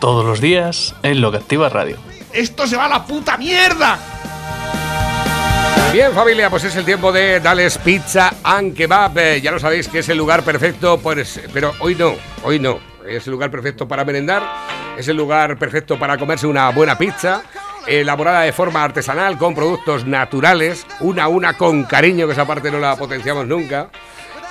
Todos los días en Lo que Activa Radio. ¡Esto se va a la puta mierda! Bien familia, pues es el tiempo de Dales Pizza and Kebab. Eh, ya lo sabéis que es el lugar perfecto, pues, pero hoy no, hoy no. Es el lugar perfecto para merendar, es el lugar perfecto para comerse una buena pizza, elaborada de forma artesanal con productos naturales, una a una con cariño, que esa parte no la potenciamos nunca,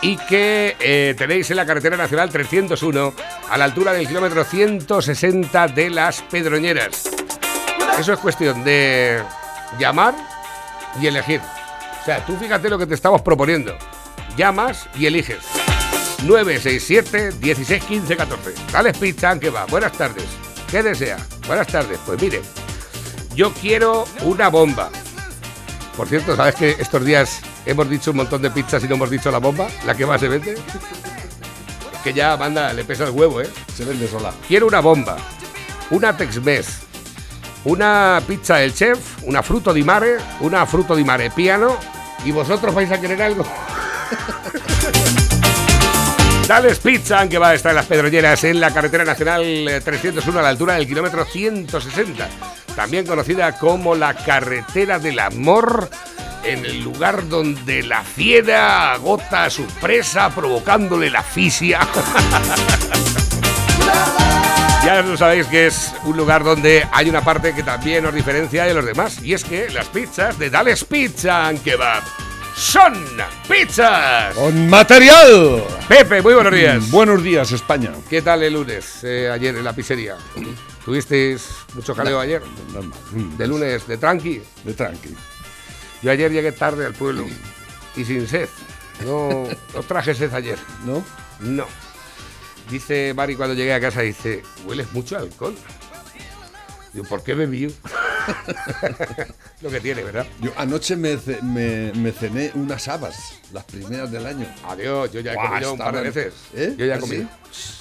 y que eh, tenéis en la carretera nacional 301 a la altura del kilómetro 160 de las Pedroñeras. Eso es cuestión de llamar y elegir. O sea, tú fíjate lo que te estamos proponiendo. Llamas y eliges. 967 16 15 14. Dale pizza que va. Buenas tardes. ¿Qué desea? Buenas tardes. Pues mire, yo quiero una bomba. Por cierto, ¿sabes que estos días hemos dicho un montón de pizzas y no hemos dicho la bomba? La que más se vende. Es que ya manda, le pesa el huevo, ¿eh? Se vende sola. Quiero una bomba. Una Tex-Mex. Una pizza del chef. Una fruto di mare. Una fruto di mare piano. ¿Y vosotros vais a querer algo? Dales Pizza, que va a estar en las Pedroñeras, en la carretera nacional eh, 301 a la altura del kilómetro 160, también conocida como la carretera del amor, en el lugar donde la fiera agota a su presa provocándole la asfixia. Ya lo sabéis que es un lugar donde hay una parte que también nos diferencia de los demás, y es que las pizzas de Dales Pizza and Kebab son pizzas. ¡Con material! Pepe, muy buenos días. Mm, Buenos días, España. ¿Qué tal el lunes, eh, ayer en la pizzería? ¿Tuvisteis mucho jaleo ayer? Normal. Mm, De lunes, de tranqui. De tranqui. Yo ayer llegué tarde al pueblo y sin sed. No, no traje sed ayer. ¿No? No. Dice Mari cuando llegué a casa, dice, hueles mucho a alcohol. Digo, ¿por qué bebí? Lo que tiene, ¿verdad? Yo anoche me, ce- me, me cené unas habas, las primeras del año. Adiós, yo ya he comido un par de veces. ¿Eh? Yo ya he ¿Ah, comido. sí?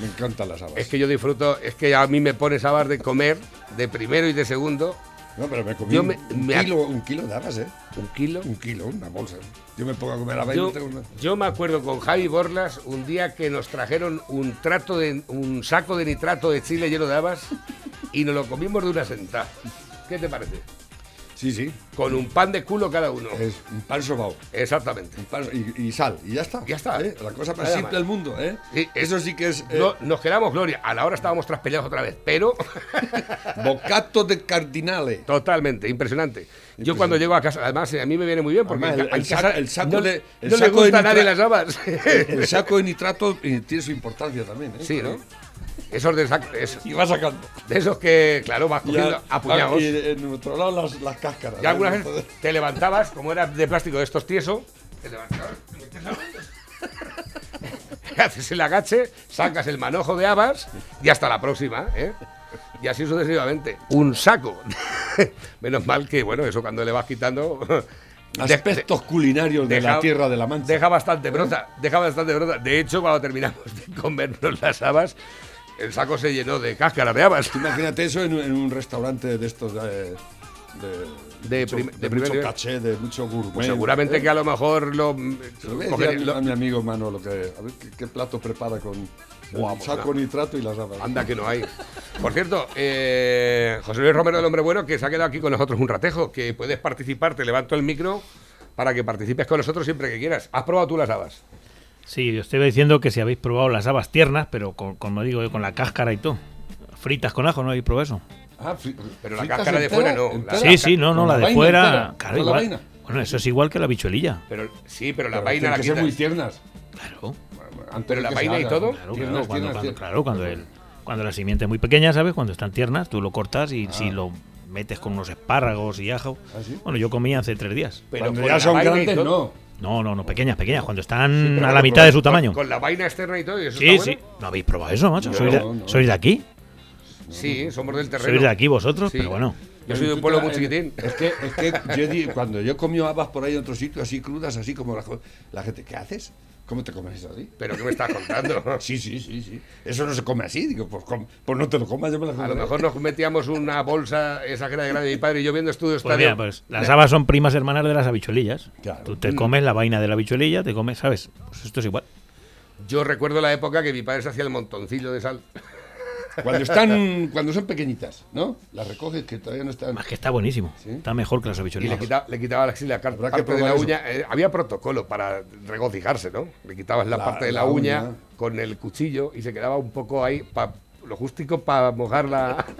Me encantan las habas. Es que yo disfruto, es que a mí me pones habas de comer de primero y de segundo No, pero me comí Yo un, me- un me ac- kilo, un kilo de habas, ¿eh? un kilo. Un kilo, una bolsa. Yo me pongo a comer habas y Yo, no tengo nada. yo me acuerdo con Javi Borlas un día que nos trajeron un trato de un saco de nitrato de chile lleno de habas y nos lo comimos de una sentada. ¿Qué te parece? Sí, sí. Con un pan de culo cada uno. Es un pan sobao. Exactamente. Un pan- y, y sal, y ya está. Ya está. ¿eh? La cosa más simple del mundo, ¿eh? Sí, es- Eso sí que es eh, No- nos quedamos gloria. A la hora estábamos traspeleados otra vez, pero bocato de cardinale. totalmente, impresionante. Yo cuando llego a casa, además a mí me viene muy bien porque Además, el- el casa saco- el saco no, de- el no le saco de gusta a nadie las habas. El saco de nitrato eh, tiene su importancia también, ¿eh? sí, ¿no? Esos de, sac- es- Y va sacando. de esos que, claro, vas cogiendo a puñados. Y en otro lado las, las cáscaras. Y alguna ¿no? vez te levantabas, como era de plástico de estos tieso, te levantabas, haces el agache, sacas el manojo de habas y hasta la próxima, ¿eh? Y así sucesivamente. Un saco. Menos mal que, bueno, eso cuando le vas quitando. Aspectos culinarios de la tierra de la Mancha. Deja bastante brota, deja bastante brota. De hecho, cuando terminamos de comernos las habas, el saco se llenó de cáscaras de habas. Imagínate eso en, un- en un restaurante de estos de. De, De mucho, prim- de de primer mucho nivel. caché, de mucho gourmet. Pues seguramente ¿eh? que a lo mejor lo. Lo voy a lo- mi amigo Manolo que a ver qué, qué plato prepara con el pues saco nitrato y las habas. Anda que no hay. Por cierto, eh, José Luis Romero del Hombre Bueno, que se ha quedado aquí con nosotros un ratejo, que puedes participar, te levanto el micro para que participes con nosotros siempre que quieras. ¿Has probado tú las habas? Sí, os estoy diciendo que si habéis probado las habas tiernas, pero con, como digo, con la cáscara y todo. Fritas con ajo, ¿no habéis probado eso? Ah, fri- Pero la cáscara de fuera no, la-. Sí, sí, no, no, la la de fuera. entera, Claro, igual. vaina. Bueno, eso es igual que la bichuelilla. Pero sí, pero la Pero vaina la que ser muy tiernas. Claro, Pero la vaina y todo. claro, Tiernas, claro, cuando, tiernas, cuando- tiernas. claro, cuando, el, cuando la simiente es muy pequeña, ¿sabes? Cuando están tiernas, tú lo cortas y si lo metes con unos espárragos y ajo. ¿Ah, sí? Bueno, yo comí hace tres días. Pero ya son grandes, no. No, no, no, pequeñas, pequeñas, cuando están a la mitad de su tamaño. Con la vaina externa y todo. y eso Sí, está sí. bueno. ¿No habéis probado eso, macho? No, ¿Sois, de, no. sois de aquí? Sí, somos del terreno. Sois de aquí vosotros, Sí. pero bueno. Yo soy de un pueblo muy chiquitín. Es que, es que yo cuando yo comí habas por ahí en otro sitio, así crudas, así como la, la gente, ¿qué haces? ¿Cómo te comes eso así? ¿Pero qué me estás contando? Sí, sí, sí, sí. Eso no se come así. Digo, pues, com- pues no te lo comas, yo me la A lo mejor nos metíamos una bolsa, esa que era de grande de mi padre y yo viendo estudios Pues estadio. mira, pues las habas son primas hermanas de las habichuelillas. Claro. Tú te comes la vaina de la habichuelilla, te comes, ¿sabes? Pues esto es igual. Yo recuerdo la época que mi padre se hacía el montoncillo de sal. Cuando están, cuando son pequeñitas, ¿no? Las recoges que todavía no están. Más que está buenísimo. Sí. Está mejor que las Y le quitaba, le quitaba la, sí, la car- Habrá que parte de la uña. Eh, había protocolo para regocijarse, ¿no? Le quitabas la, La- parte de la, la uña, uña. con el cuchillo y se quedaba un poco ahí, pa- lo justico para mojar la...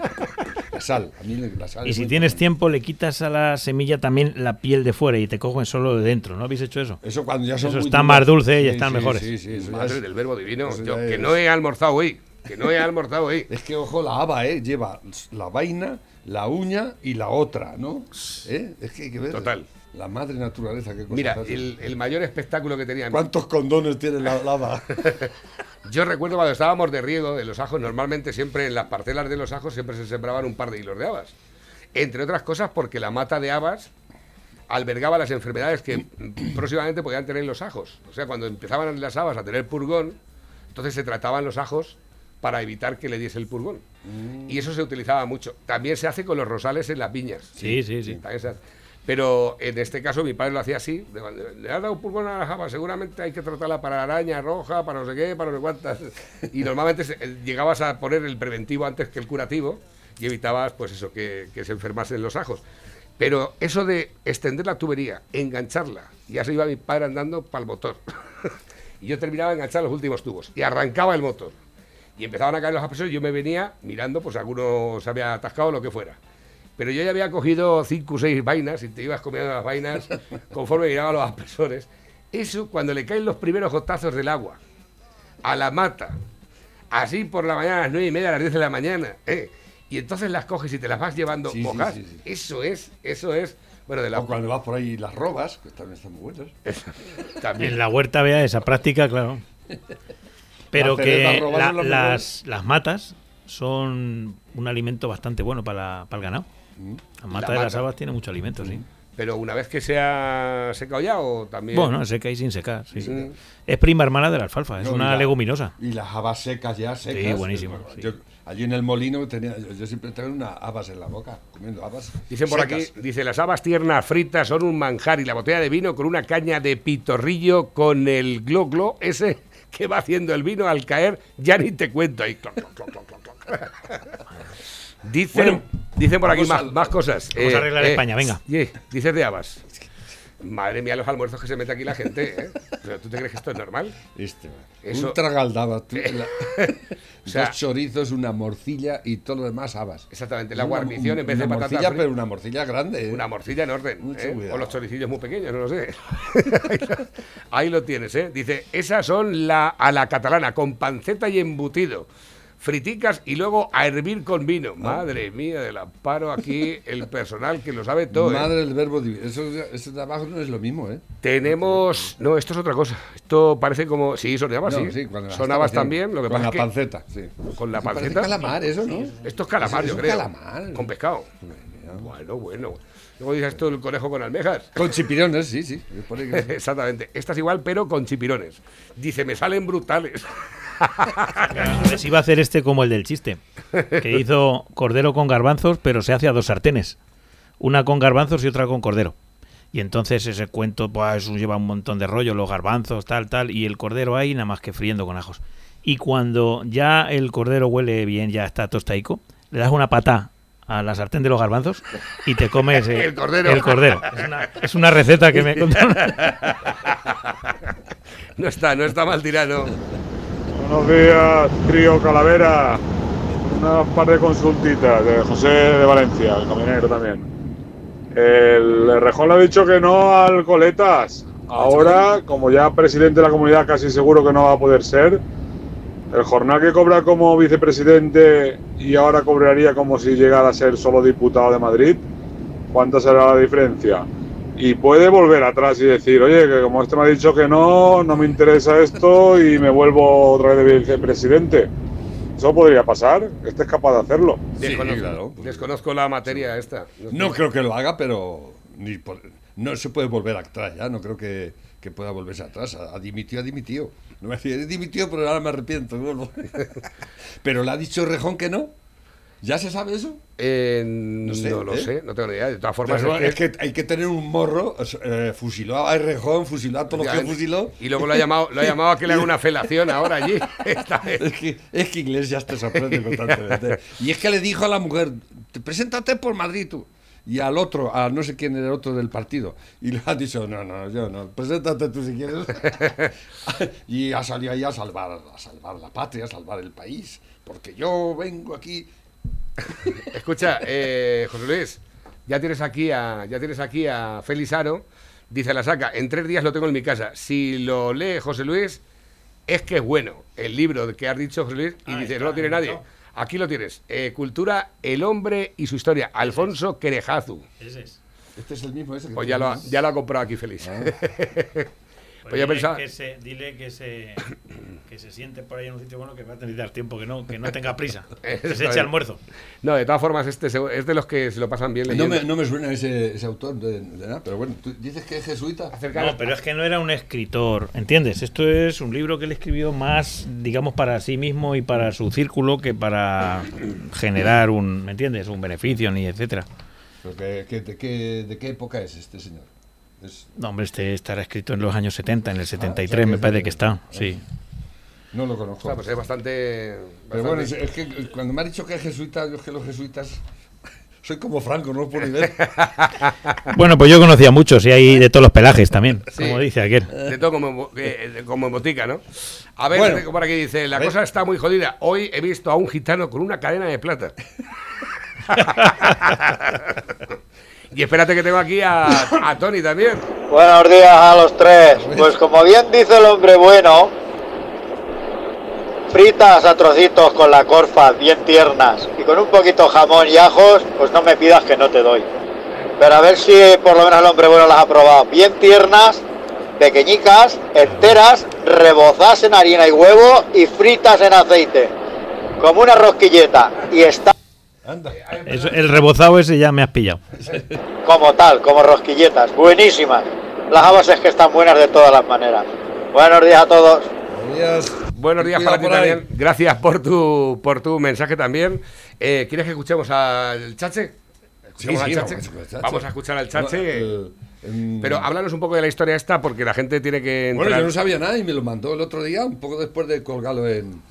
La sal. A mí la sal. Y si tienes tiempo, le quitas a la semilla también la piel de fuera y te cogen solo de dentro. ¿No habéis hecho eso? Eso cuando ya son Eso muy está duras. más dulce y Sí, están sí, mejores. Sí, sí, eso Madre es- del verbo divino. Yo, que es- no he almorzado hoy. Que no he almorzado hoy. Es que, ojo, la haba, ¿eh? Lleva la vaina, la uña y la otra, ¿no? ¿Eh? Es que hay que ver. Total. La madre naturaleza, qué cosas Mira, el, el mayor espectáculo que tenía... ¿Cuántos condones tiene la lava? Yo recuerdo cuando estábamos de riego de los ajos, normalmente siempre en las parcelas de los ajos siempre se sembraban un par de hilos de habas. Entre otras cosas porque la mata de habas albergaba las enfermedades que próximamente podían tener los ajos. O sea, cuando empezaban las habas a tener purgón, entonces se trataban los ajos para evitar que le diese el purgón. Y eso se utilizaba mucho. También se hace con los rosales en las viñas. Sí, sí, sí. Hace. Pero en este caso mi padre lo hacía así. Le ha dado pulgón a la java, seguramente hay que tratarla para araña roja, para no sé qué, para no sé cuántas. Y normalmente llegabas a poner el preventivo antes que el curativo y evitabas, pues eso, que, que se enfermasen los ajos. Pero eso de extender la tubería, engancharla, ya se iba mi padre andando para el motor. y yo terminaba de enganchar los últimos tubos y arrancaba el motor. Y empezaban a caer los aspersores y yo me venía mirando, pues alguno se había atascado o lo que fuera. Pero yo ya había cogido cinco o seis vainas y te ibas comiendo las vainas conforme miraba los aspersores. Eso, cuando le caen los primeros gotazos del agua a la mata, así por la mañana, a las nueve y media, a las 10 de la mañana, ¿eh? y entonces las coges y te las vas llevando Sí, sí, mojas, sí, sí. eso es, eso es, bueno, de la... O cuando vas por ahí y las robas, que también están muy buenas. también. En la huerta vea esa práctica, claro. Pero La cereza que la- las, las matas son un alimento bastante bueno para, para el ganado. La mata La de las habas tiene mucho alimento, sí. Pero una vez que se ha secado ya o también... Bueno, seca y sin secar, sí. Mm. Es prima hermana de la alfalfa, es No, y una la- leguminosa. Y las habas secas ya, secas. buenísimo, Yo- sí. yo- allí en el molino tenía, yo, yo siempre tengo una habas en la boca, comiendo habas. Dicen por secas. aquí, dice, las habas tiernas fritas son un manjar y la botella de vino con una caña de pitorrillo con el glo glo ese que va haciendo el vino al caer, ya ni te cuento ahí. Dicen, Bueno, dicen por aquí más, cosas. Vamos a arreglar España, venga. yeah, dices de habas. Madre mía, los almuerzos que se mete aquí la gente. ¿eh? Pero, ¿Tú te crees que esto es normal? Este. Eso- Un tragaldaba, tú, la- O sea- dos chorizos, una morcilla y todo lo demás habas. Exactamente, la Una- guarnición en vez de una patatas morcilla, pero una morcilla grande. ¿eh? Una morcilla en orden. ¿eh? O los choricillos muy pequeños, no lo sé. ahí, lo, ahí lo tienes, ¿eh? Dice, esas son la, a la catalana, con panceta y embutido. Friticas y luego a hervir con vino. Madre mía del amparo aquí, el personal que lo sabe todo. ¿eh? Madre del verbo divino. Eso, eso de abajo no es lo mismo, ¿eh? Tenemos... No, esto es otra cosa. Esto parece como... Sí, son habas, No, sí. cuando las son habas tapas, sí. también, lo que Con pasa la es que... panceta, sí. Con la Eso panceta. calamar, eso, ¿no? Esto es calamar, Eso yo es creo. calamar. Con pescado. Bueno, bueno. Luego dices esto el conejo con almejas. Con chipirones, sí, sí. Exactamente. Esta es igual, pero con chipirones. Dice, me salen brutales. Les iba a hacer este como el del chiste, que hizo cordero con garbanzos, pero se hace a dos sartenes. Una con garbanzos y otra con cordero. Y entonces ese cuento, pues eso lleva un montón de rollo, los garbanzos, tal, tal, y el cordero ahí nada más que friendo con ajos. Y cuando ya el cordero huele bien, ya está tostaico, le das una patá a la sartén de los garbanzos y te comes eh, El cordero. el cordero. Es una, es una receta que me contaron. No está, no está mal tirado. Buenos días, trío Calavera. Una par de consultitas de José de Valencia, el camionero también. El Rejón le ha dicho que no al Coletas. Ahora, como ya presidente de la comunidad casi seguro que no va a poder ser, el jornal que cobra como vicepresidente y ahora cobraría como si llegara a ser solo diputado de Madrid, ¿cuánta será la diferencia? Y puede volver atrás y decir, oye, que como este me ha dicho que no, no me interesa esto y me vuelvo otra vez de vicepresidente. Eso podría pasar. Este es capaz de hacerlo. Sí, Desconozco, claro. desconozco la materia esta. No creo que lo haga, pero ni por- no se puede volver atrás ya. No creo que, que pueda volverse atrás. Ha dimitido, ha dimitido. No me he dimitido, pero ahora me arrepiento. vuelvo". pero le ha dicho Rejón que no. ¿Ya se sabe eso? Eh, no, lo ¿eh? sé, no tengo ni idea. De todas formas, Pero es es que- hay que tener un morro. eh, fusiló a Rejón, fusiló a todos los que fusiló. Y luego lo ha llamado, lo ha llamado a que le haga una felación ahora allí. Esta vez. Es que, es que Iglesias te sorprende constantemente. Y es que le dijo a la mujer, "Te- preséntate por Madrid tú. Y al otro, a no sé quién era el otro del partido. Y le ha dicho, no, no, yo no, preséntate tú si quieres. y ha salido ahí a salvar, a salvar la patria, a salvar el país. Porque yo vengo aquí. Escucha, eh, José Luis, ya tienes aquí a, ya tienes aquí a Félix Aro, dice la saca, en tres días lo tengo en mi casa. Si lo lee José Luis, es que es bueno el libro que has dicho José Luis y dice, no lo tiene nadie. Aquí lo tienes. Eh, Cultura, el hombre y su historia. Alfonso Querejazu. Este es el mismo ese que Pues ya lo, ha- ya lo ha comprado aquí Félix. Pues yo pensaba- que se, dile que se, que se siente por ahí en un sitio bueno que va a tener tiempo, que no, que no tenga prisa. que se eche almuerzo. No, de todas formas, este es de los que se lo pasan bien No leyendo. me, no me suena ese, ese autor de, de nada, pero bueno, tú dices que es jesuita. Acerca- No, pero es que no era un escritor, ¿entiendes? Esto es un libro que él escribió más, digamos, para sí mismo y para su círculo que para generar un, ¿me entiendes? Un beneficio ni etcétera. Que- que- de, qué, ¿De qué época es este señor? Es- No, hombre, este estará escrito en los años 70, en el 73 o sea, que me parece que está, sí. no lo conozco. Ostras, pues es bastante. Pero bueno, es, es que cuando me ha dicho que es jesuita, yo es que los jesuitas soy como Franco, no lo puedo ni ver. Bueno, pues yo conocía muchos y hay de todos los pelajes también, Sí. como dice aquel. De todo como, eh, como botica, ¿no? A ver, Bueno. por aquí dice, la cosa está muy jodida. Hoy he visto a un gitano con una cadena de plata. y espérate que tengo aquí a, a Tony también. Buenos días a los tres. Pues como bien dice el hombre bueno, fritas a trocitos con la corfa, bien tiernas, y con un poquito jamón y ajos, pues no me pidas que no te doy. Pero a ver si por lo menos el hombre bueno las ha probado. Bien tiernas, pequeñicas, enteras, rebozadas en harina y huevo y fritas en aceite. Como una rosquilleta. Y está Anda. Eso- el rebozado ese ya me has pillado. como tal, como rosquilletas. Buenísimas. Las habas es que están buenas de todas las maneras. Buenos días a todos. Buenos días. Buenos días para ti también. Gracias por tu, por tu mensaje también. Eh, ¿Quieres que escuchemos al Chache? Sí, ¿Escuchamos sí, al vamos Chache? a escuchar al Chache. Vamos a escuchar al Chache. No, el- en- Pero háblanos un poco de la historia esta porque la gente tiene que entrar. Bueno, yo no sabía nada y me lo mandó el otro día, un poco después de colgarlo en.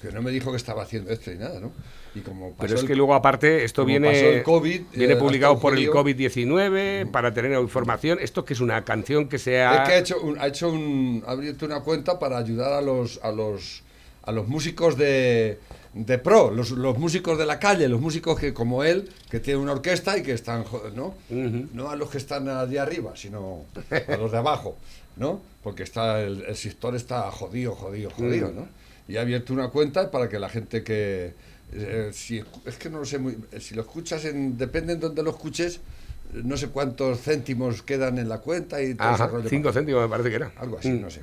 Que no me dijo que estaba haciendo esto y nada, ¿no? Y como pasó Pero es el- que luego aparte esto viene pasó el COVID, viene eh, publicado por el judío. COVID-19 para tener información. Esto que es una canción que se ha Es que ha hecho, un, ha hecho un, ha abierto una cuenta para ayudar a los, a los, a los músicos de, de pro, los, los músicos de la calle, los músicos que como él, que tienen una orquesta y que están, ¿no? No a los que están allí arriba, sino a los de abajo, ¿no? Porque está el, el sector está jodido, jodido, jodido, ¿no? Y ha abierto una cuenta para que la gente que eh, si, es que no lo sé muy, si lo escuchas en, depende en donde lo escuches, no sé cuántos céntimos quedan en la cuenta y todo Ajá, ese rollo. cinco céntimos me parece que era. Algo así, Mm. no sé.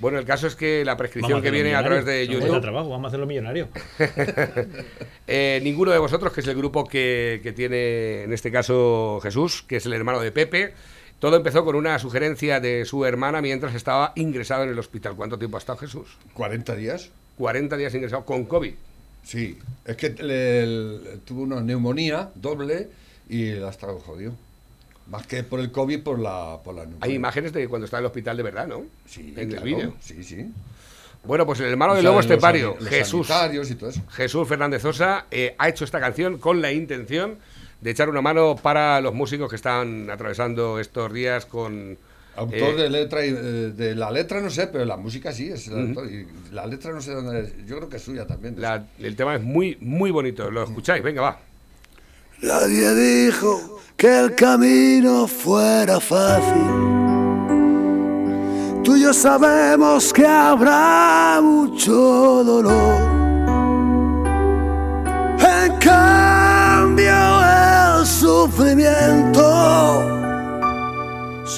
Bueno, el caso es que la prescripción que viene a través de millonario. Vamos a YouTube, trabajo, vamos a hacerlo millonario. eh, ninguno de vosotros, que es el grupo que, que tiene en este caso Jesús, que es el hermano de Pepe, todo empezó con una sugerencia de su hermana mientras estaba ingresado en el hospital. ¿Cuánto tiempo ha estado Jesús? 40 días. 40 días ingresado con COVID. Sí, es que le- tuvo una neumonía doble y la ha estado jodido. Más que por el COVID, por la, por la neumonía. Hay imágenes de cuando está en el hospital de verdad, ¿no? Sí, en claro, el vídeo. Sí, sí. Bueno, pues el hermano del lobo estepario, Jesús, y todo eso. Jesús Fernández Sosa, eh, ha hecho esta canción con la intención de echar una mano para los músicos que están atravesando estos días con... Autor eh, de letra y eh, de la letra no sé, pero la música sí es el autor. Y la letra no sé dónde es. Yo creo que es suya también. la- el tema es muy, muy bonito. ¿Lo escucháis? Venga, va. Nadie dijo que el camino fuera fácil. Tú y yo sabemos que habrá mucho dolor. En cambio, el sufrimiento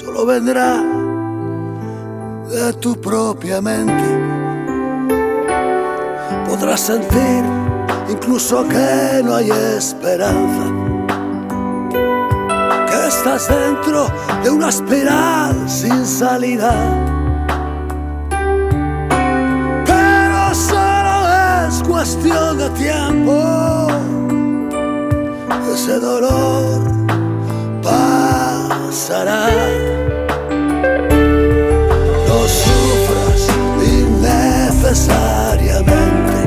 solo vendrá de tu propia mente. podrás sentir incluso que no hay esperanza, que estás dentro de una espiral sin salida. Pero solo es cuestión de tiempo, ese dolor pasará. No sufras innecesariamente.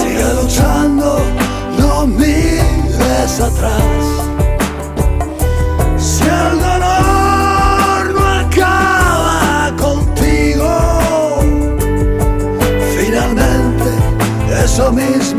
Sigue luchando, no mires atrás. Si el dolor no acaba contigo, finalmente eso mismo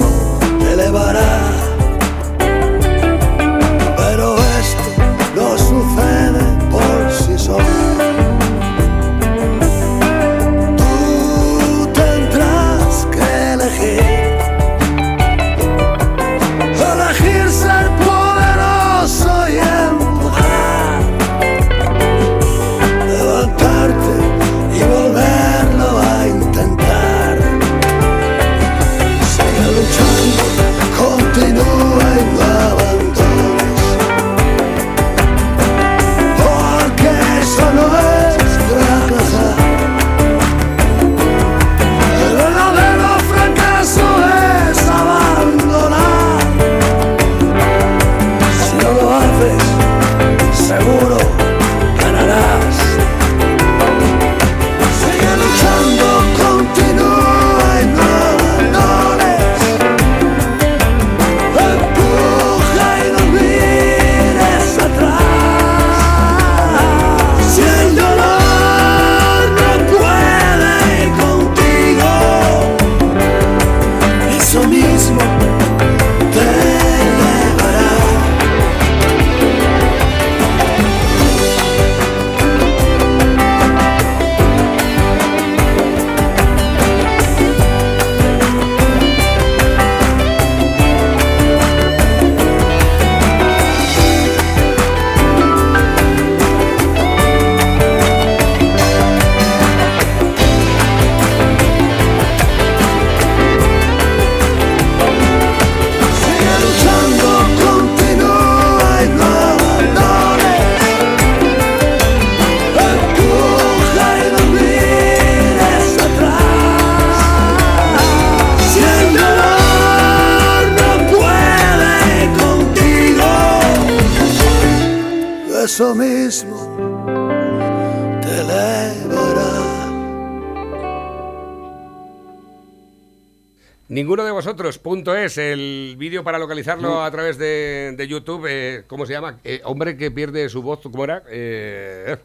vídeo para localizarlo a través de, de YouTube. eh, ¿Cómo se llama? Eh, hombre que pierde su voz, ¿cómo era? Eh,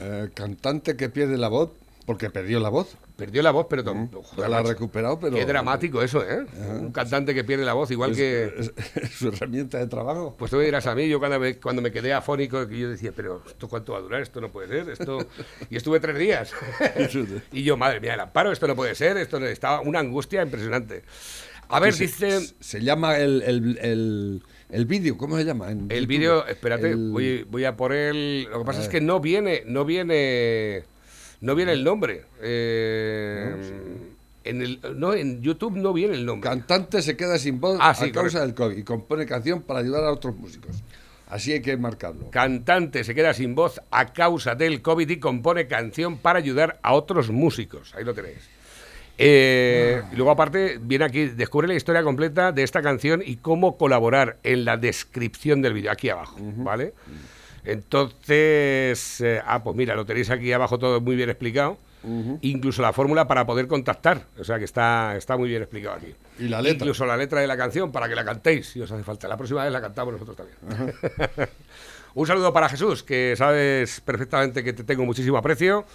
Eh, cantante que pierde la voz porque perdió la voz. perdió la voz, pero... Ya joder, la ha recuperado, pero. Qué dramático eso, ¿eh? Un cantante que pierde la voz, igual Es- que... es- es su herramienta de trabajo. Pues tú me dirás a mí, yo cuando me, cuando me quedé afónico, que yo decía, pero ¿esto cuánto va a durar? Esto no puede ser, esto... Y estuve tres días. y yo, madre mía, el amparo, esto no puede ser, esto no... Estaba una angustia impresionante. A ver, se, dice... Se llama el, el, el, el vídeo, ¿cómo se llama? en El vídeo, espérate, El- voy, voy a por él. Lo que pasa es que no viene, no viene, no viene el nombre. Eh, en el, no, en YouTube no viene el nombre. Cantante se queda sin voz Ah, sí, a causa correcto. del COVID y compone canción para ayudar a otros músicos. Así hay que marcarlo. Cantante se queda sin voz a causa del COVID y compone canción para ayudar a otros músicos. Ahí lo tenéis. Eh, y luego aparte viene aquí, descubre la historia completa de esta canción y cómo colaborar en la descripción del vídeo, aquí abajo, ¿vale? Entonces, eh, ah, pues mira, lo tenéis aquí abajo todo muy bien explicado. Incluso la fórmula para poder contactar. O sea que está, está muy bien explicado aquí. Y la letra. Incluso la letra de la canción para que la cantéis si os hace falta. La próxima vez la cantamos nosotros también. Un saludo para Jesús, que sabes perfectamente que te tengo muchísimo aprecio.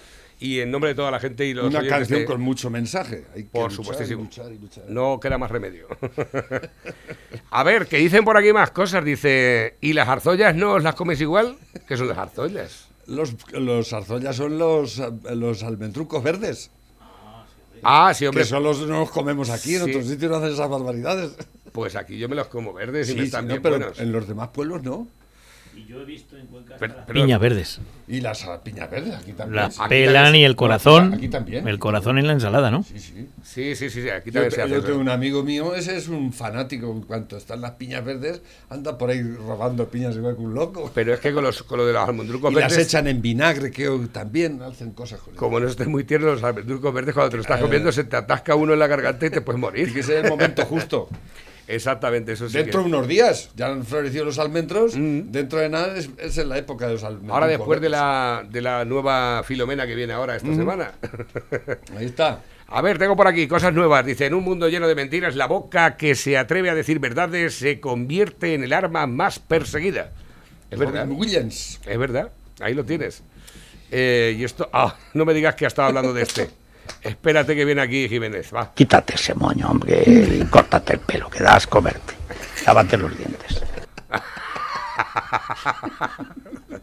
Y en nombre de toda la gente y los Una canción de- con mucho mensaje. Hay que Por luchar. No queda más remedio. A ver, que dicen por aquí más cosas. Dice, ¿y las arzollas no os las comes igual? ¿Qué son las arzollas? Los, los zarzollas son los, los almendrucos verdes. Ah, sí, hombre. Que solo nos comemos aquí, en Sí. otros sitios no hacen esas barbaridades. Pues aquí yo me los como verdes y Sí, me sí, están no, bien pero buenos. en los demás pueblos no. Yo he visto en Cuenca Pero- pero- piñas verdes. Y las piñas verdes aquí también. Las Aquí pelan y el corazón. Aquí también. El corazón en la ensalada, ¿no? Sí, sí. Sí, sí, sí, sí, aquí Yo, también se hace yo tengo un amigo mío, ese es un fanático. En cuanto están las piñas verdes, anda por ahí robando piñas igual que un loco. Pero es que con, los, con lo de los almendrucos Y las verdes, echan en vinagre, que también hacen cosas con como no estés muy tierno, los almendrucos verdes, cuando te lo estás comiendo, se te atasca uno en la garganta y te puedes morir. que ser el momento justo. Exactamente, eso sí. Dentro de unos días, ya han florecido los almendros. Mm. Dentro de nada es, es en la época de los almendros. Ahora después de la, de la nueva Filomena que viene ahora esta semana. Ahí está. A ver, tengo por aquí cosas nuevas. Dice, en un mundo lleno de mentiras, la boca que se atreve a decir verdades se convierte en el arma más perseguida. Es verdad. Williams. Es verdad. Ahí lo tienes. Eh, y esto... Ah, no me digas que ha estado hablando de este. Espérate que viene aquí Jiménez. Va. Quítate ese moño, hombre, y córtate el pelo, que das comerte. Lávate los dientes.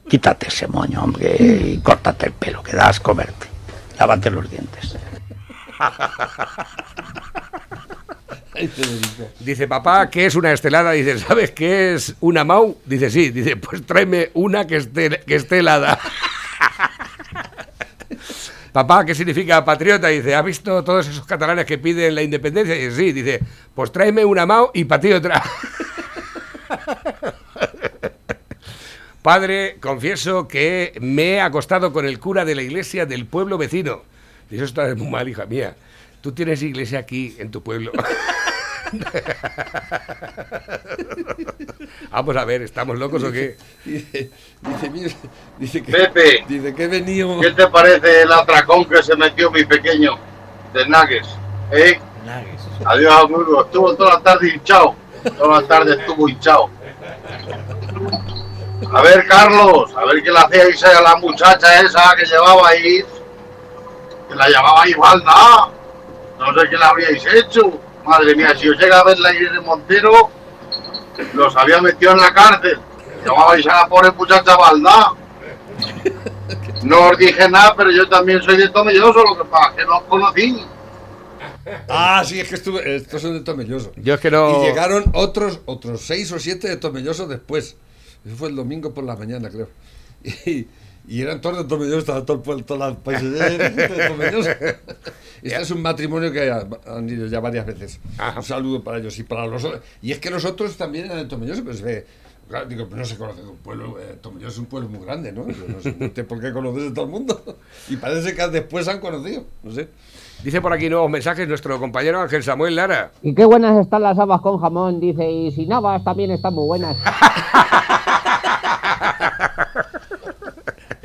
Quítate ese moño, hombre, y córtate el pelo, que das comerte. Lávate los dientes. Dice, papá, ¿qué es una estelada? Dice, ¿sabes qué es una mau? Dice, sí. Dice, pues tráeme una que esté, que esté helada. Papá, ¿qué significa patriota? Dice, ¿has visto todos esos catalanes que piden la independencia? Dice, sí. Dice, pues tráeme una mau y otra. Padre, confieso que me he acostado con el cura de la iglesia del pueblo vecino. Dice, eso está muy mal, hija mía. Tú tienes iglesia aquí, en tu pueblo. Vamos a ver, ¿estamos locos o qué? Dice, dice, dice que, Pepe. dice que he venido. ¿Qué te parece el atracón que se metió mi pequeño de Nuggets? ¿Eh? Adiós, amigo. Estuvo toda la tarde hinchado. Toda la tarde estuvo hinchado. A ver, Carlos, a ver qué le hacíais a la muchacha esa que llevabais. Que la llamabais Valda. No sé qué le habríais hecho. Madre mía, si os llega a ver la Irene Montero, los había metido en la cárcel. Llamabais a la pobre muchacha Valda. No os dije nada, pero yo también soy de Tomelloso, lo que pasa es que no os conocí. Ah, sí, es que estuve. Estos son de Tomelloso. Yo es que no... Y llegaron otros, otros seis o siete de Tomelloso después. Eso fue el domingo por la mañana, creo. Y, y eran todos de Tomelloso, estaba todo el pueblo, toda la país de Tomelloso. Este es un matrimonio que han ido ya varias veces. Ajá. Un saludo para ellos y para los otros. Y es que los otros también eran de Tomelloso, pero se ve. claro, digo, no se conoce de un pueblo. eh, Tomelloso es un pueblo muy grande, ¿no? Yo no sé no sé por qué conoces a todo el mundo. Y parece que después han conocido, no sé. Dice por aquí nuevos mensajes nuestro compañero Ángel Samuel Lara. Y qué buenas están las habas con jamón, dice, y sin habas también están muy buenas.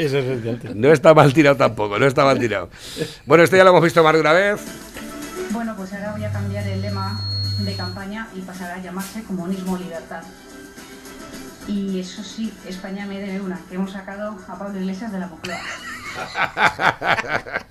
Eso es el de antes. No está mal tirado tampoco, no está mal tirado. Bueno, esto ya lo hemos visto más de una vez. Bueno, pues ahora voy a cambiar el lema de campaña y pasará a llamarse Comunismo Libertad. Y eso sí, España me debe una, que hemos sacado a Pablo Iglesias de la Moncloa.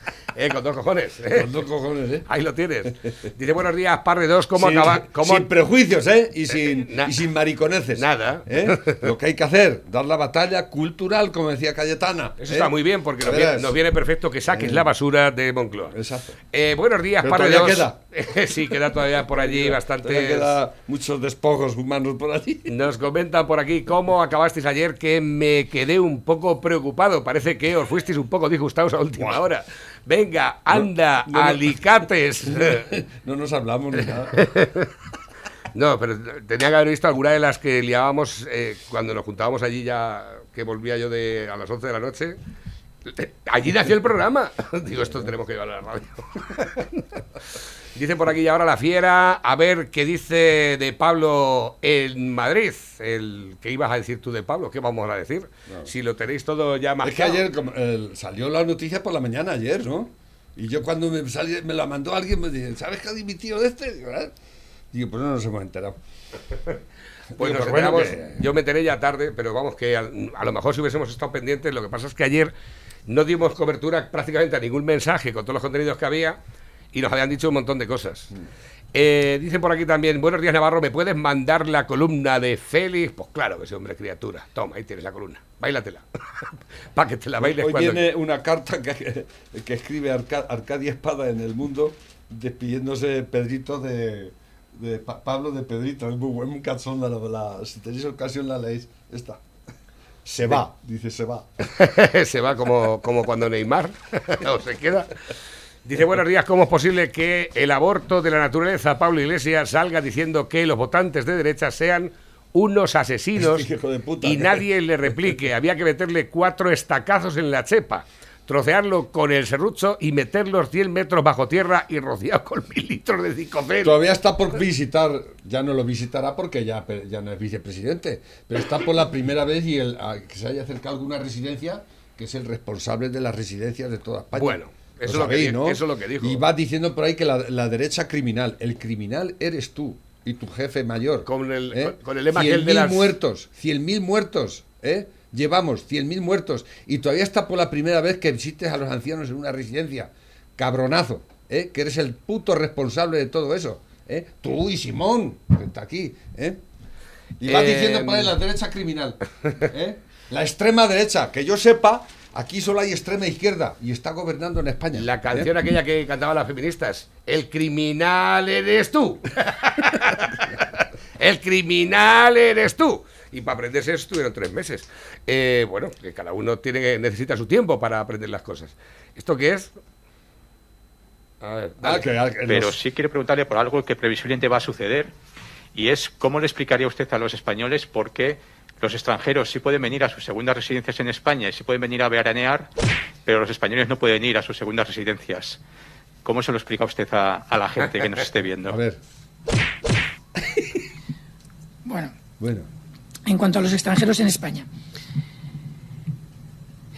Eh, con dos cojones. eh. Con dos cojones, ¿eh? Ahí lo tienes. Dice buenos días, Parre 2, ¿cómo sin, acaba? Cómo... sin prejuicios, ¿eh? Y sin, na- y sin mariconeces. Nada. ¿eh? Lo que hay que hacer, dar la batalla cultural, como decía Cayetana. Eso ¿eh? está muy bien porque nos viene, nos viene perfecto que saques Eh. la basura de Moncloa. Exacto. Eh, buenos días, Pero Parre todavía 2. sí, queda todavía por allí bastante. queda muchos despojos humanos por allí. Nos comentan por aquí cómo acabasteis ayer que me quedé un poco preocupado. Parece que os fuisteis un poco disgustados a última hora. Venga, anda, no, no. alicates. No nos hablamos ni nada. No, pero tenía que haber visto alguna de las que liábamos eh, cuando nos juntábamos allí ya, que volvía yo de a las 11 de la noche. Allí nació el programa. Digo, esto tenemos que llevarlo a la radio. Dice por aquí y ahora la fiera, a ver qué dice de Pablo en Madrid. El que ibas a decir tú de Pablo, ¿qué vamos a decir? Si lo tenéis todo ya más Es que ayer como, el- salió la noticia por la mañana ayer, ¿no? Y yo cuando me, salí- me la mandó alguien me dice, ¿sabes que ha dimitido de este? Digo, "Ah". Digo, pues no nos hemos enterado. Pues nos bueno, que- yo me enteré ya tarde, pero vamos que a, a lo mejor si hubiésemos estado pendientes, lo que pasa es que ayer no dimos cobertura prácticamente a ningún mensaje con todos los contenidos que había y nos habían dicho un montón de cosas. Eh, dicen por aquí también, buenos días Navarro, ¿me puedes mandar la columna de Félix? Pues claro que sí, hombre, criatura. Toma, ahí tienes la columna. Báilatela. Para que te la bailes Hoy cuando... viene una carta que, que escribe Arca- Arcadia Espada en el mundo despidiéndose Pedrito de, de Pa- Pablo de Pedrito. Es muy buen cachón, la, la- si tenéis ocasión la leéis. Esta. Se va, dice se va. se va como, como cuando Neymar o se queda. Dice, buenos días, ¿cómo es posible que el aborto de la naturaleza, Pablo Iglesias, salga diciendo que los votantes de derecha sean unos asesinos puta. y nadie le replique? Había que meterle cuatro estacazos en la chepa, trocearlo con el serrucho y meterlos 100 metros bajo tierra y rociar con mil litros de dicofel. Todavía está por visitar, ya no lo visitará porque ya, ya no es vicepresidente, pero está por la primera vez y el, a- que se haya acercado a alguna residencia que es el responsable de las residencias de toda España. Bueno, eso es lo que sabéis, ¿no? eso es lo que dijo. Y va diciendo por ahí que la, la derecha criminal, el criminal eres tú y tu jefe mayor. Con el, ¿eh? con- el lema aquel de 100.000 las... muertos, 100.000 muertos, ¿eh? Llevamos 100.000 muertos y todavía está por la primera vez que visites a los ancianos en una residencia. Cabronazo, ¿eh? Que eres el puto responsable de todo eso, ¿eh? Tú y Simón, que está aquí, ¿eh? Y vas diciendo por ahí la derecha criminal, ¿eh? La extrema derecha, que yo sepa, aquí solo hay extrema izquierda y está gobernando en España. La canción ¿eh? aquella que cantaban las feministas. El criminal eres tú. El criminal eres tú. Y para aprenderse eso estuvieron tres meses. Eh, bueno, que cada uno tiene necesita su tiempo para aprender las cosas. ¿Esto qué es? A ver, Ah, dale. Pero sí quiero preguntarle por algo que previsiblemente va a suceder y es cómo le explicaría usted a los españoles por qué los extranjeros sí pueden venir a sus segundas residencias en España y sí pueden venir a veranear, pero los españoles no pueden ir a sus segundas residencias. ¿Cómo se lo explica usted a, a la gente que nos esté viendo? A ver. Bueno, Bueno. en cuanto a los extranjeros en España.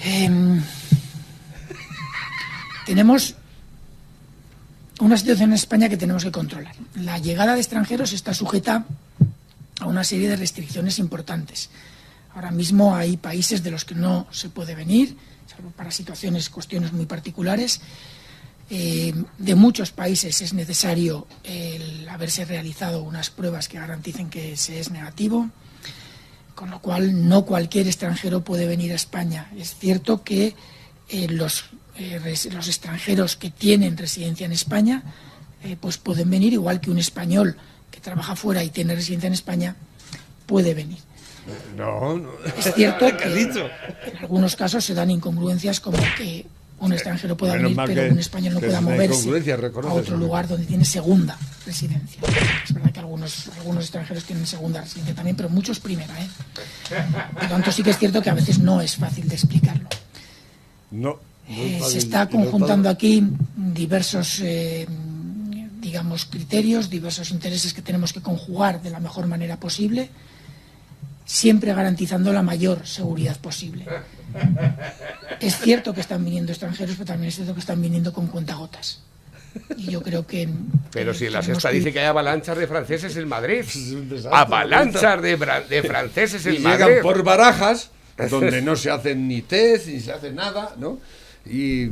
Em, tenemos una situación en España que tenemos que controlar. La llegada de extranjeros está sujeta a una serie de restricciones importantes. Ahora mismo hay países de los que no se puede venir, salvo para situaciones, cuestiones muy particulares. Eh, de muchos países es necesario haberse realizado unas pruebas que garanticen que se es negativo, con lo cual no cualquier extranjero puede venir a España. Es cierto que eh, los, eh, los extranjeros que tienen residencia en España pues pueden venir, igual que un español que trabaja fuera y tiene residencia en España puede venir. No, no. Es cierto ¿Qué que dicho? en algunos casos se dan incongruencias como que un extranjero pueda Menos venir, pero un español no pueda moverse a otro lugar donde tiene segunda residencia. Es verdad que algunos, algunos extranjeros tienen segunda residencia también, pero muchos primera. ¿eh? Por tanto, sí que es cierto que a veces no es fácil de explicarlo. No. no Eh, se está no conjuntando aquí diversos, eh, digamos, criterios, diversos intereses que tenemos que conjugar de la mejor manera posible, siempre garantizando la mayor seguridad posible. Es cierto que están viniendo extranjeros, pero también es cierto que están viniendo con cuentagotas. Y yo creo que... Pero si en la tenemos sexta que- dice que hay avalanchas de franceses en Madrid. Avalanchas de, de franceses y en llegan Madrid. por barajas donde no se hacen ni test ni se hace nada, ¿no? Y,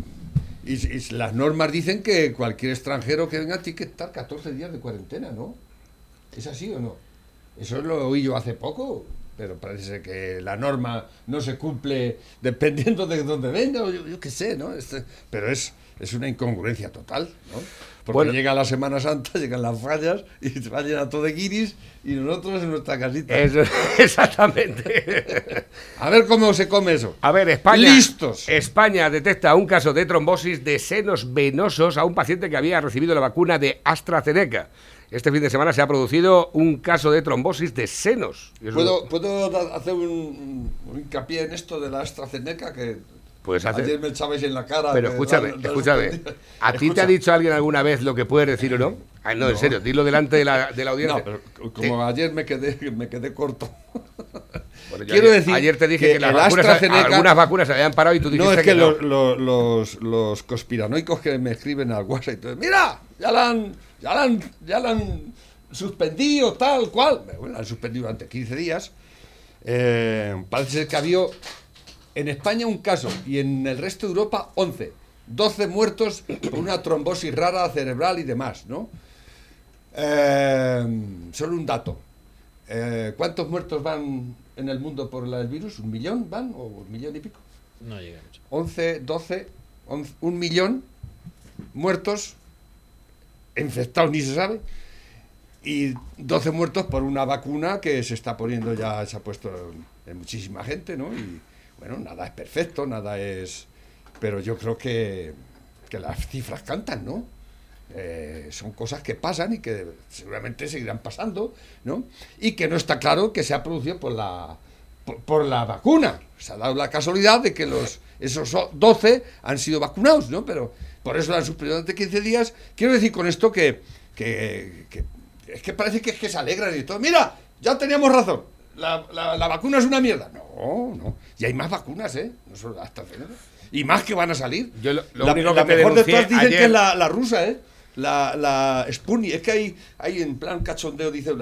y- y las normas dicen que cualquier extranjero que venga tiene que estar 14 días de cuarentena, ¿no? ¿Es así o no? Eso lo oí yo hace poco, pero parece que la norma no se cumple dependiendo de dónde venga, o yo, yo qué sé, ¿no? Este- pero es, es una incongruencia total, ¿no? Porque Bueno. llega la Semana Santa, llegan las fallas y se va llenar todo de guiris y nosotros en nuestra casita. Eso- exactamente. A ver cómo se come eso. A ver, España. Listos. España detecta un caso de trombosis de senos venosos a un paciente que había recibido la vacuna de AstraZeneca. Este fin de semana se ha producido un caso de trombosis de senos. ¿Puedo, ¿Puedo da- hacer un, un hincapié en esto de la AstraZeneca? Que Hacer- ayer me echabais en la cara. Pero escúchame, escúchame. ¿A ti te ha dicho alguien alguna vez lo que puedes decir o no? Ah, no, en No. serio, dilo delante de la, de la audiencia. No, pero como ayer me quedé, me quedé corto. Bueno, Quiero ayer, decir ayer te dije que, las vacunas, algunas vacunas se habían parado y tú dijiste No, es que, no. los, los, los, los conspiranoicos que me escriben al WhatsApp y todo, mira, ya la han, ya la han, ya la han suspendido, tal cual. Bueno, la han suspendido durante 15 días. Eh, parece ser que había en España un caso y en el resto de Europa 11. 12 muertos por una trombosis rara cerebral y demás, ¿no? Eh, solo un dato. Eh, ¿Cuántos muertos van en el mundo por el virus? ¿Un millón van? ¿O un millón y pico? No llega mucho. 11, 12, 11, un millón muertos, infectados ni se sabe, y 12 muertos por una vacuna que se está poniendo ya, se ha puesto es muchísima gente, ¿no? Y bueno, nada es perfecto, nada es... Pero yo creo que, que las cifras cantan, ¿no? Eh, son cosas que pasan y que seguramente seguirán pasando, ¿no? Y que no está claro que se ha producido por la, por, la vacuna. Se ha dado la casualidad de que los, esos o- 12 han sido vacunados, ¿no? Pero por eso la han suspendido durante 15 días. Quiero decir con esto que, que, que- es que parece que, es que se alegran y todo. Mira, ya teníamos razón. La, la- la vacuna es una mierda. No, no. Y hay más vacunas, ¿eh? No solo hasta Y más que van a salir. Yo lo, lo la único que mejor de todas dicen ayer- que es la, la rusa, ¿eh? La, la Sputnik. Es que hay, hay en plan cachondeo, dice...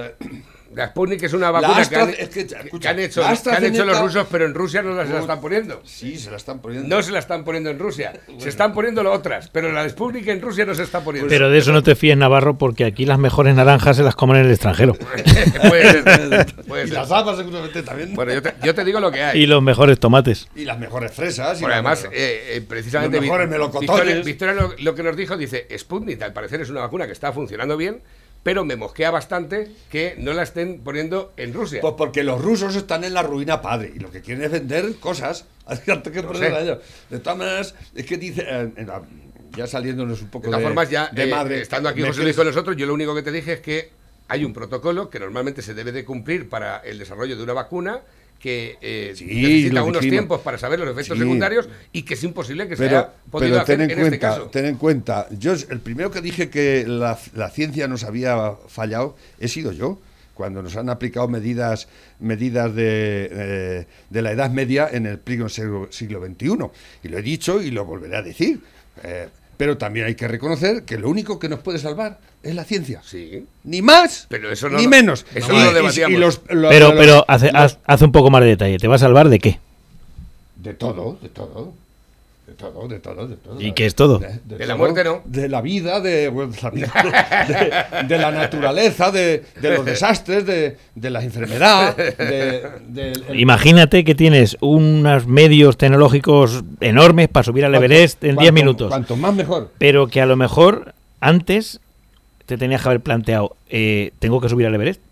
La, Sputnik es una vacuna que Astra- han, es que, que escucha, han hecho, que han hecho los rusos, pero en Rusia no se la están poniendo. Sí, se la están poniendo. No se la están poniendo en Rusia. Se están poniendo lo otras, pero la de Sputnik en Rusia no se está poniendo. Pero de eso no te fíes, Navarro, porque aquí las mejores naranjas se las comen en el extranjero. Puede ser, puede y ser. las habas seguramente también. Bueno, yo te, yo te digo lo que hay. Y los mejores tomates. Y las mejores fresas. y Bueno, las además, eh, eh, precisamente Los mejores melocotones. Victoria, Victoria lo, lo que nos dijo, dice, Sputnik al parecer es una vacuna que está funcionando bien, pero me mosquea bastante que no la estén poniendo en Rusia. Pues porque los rusos están en la ruina padre y lo que quieren es vender cosas antes que. De todas maneras, es que dice, eh, ya saliéndonos un poco De todas de, formas, ya de eh, madre, estando aquí José Luis con nosotros, yo lo único que te dije es que hay un protocolo que normalmente se debe de cumplir para el desarrollo de una vacuna que eh, Sí, necesita unos dijimos. tiempos para saber los efectos Sí. secundarios y que es imposible que se pero, haya podido pero hacer ten en, en este cuenta, caso. ten en cuenta, yo el primero que dije que la, la ciencia nos había fallado he sido yo, cuando nos han aplicado medidas medidas de, eh, de la Edad Media en el pleno siglo, siglo XXI. Y lo he dicho y lo volveré a decir. Eh, pero también hay que reconocer que lo único que nos puede salvar es la ciencia. Sí. Ni más, Pero eso no ni lo- menos. eso Y- no lo debatíamos. y los- lo- Pero, los- pero hace, los- haz, haz un poco más de detalle. ¿Te va a salvar de qué? De todo, de todo. De todo, de todo, de todo. ¿Y qué es todo? De la muerte, no. De la vida, de, bueno, de la, vida, de- de la naturaleza, de, de los desastres, de, de la enfermedad. El- Imagínate que tienes unos medios tecnológicos enormes para subir al Everest en 10 cuanto- minutos. Cuanto más mejor. Pero que a lo mejor antes te tenías que haber planteado, eh, ¿tengo que subir al Everest?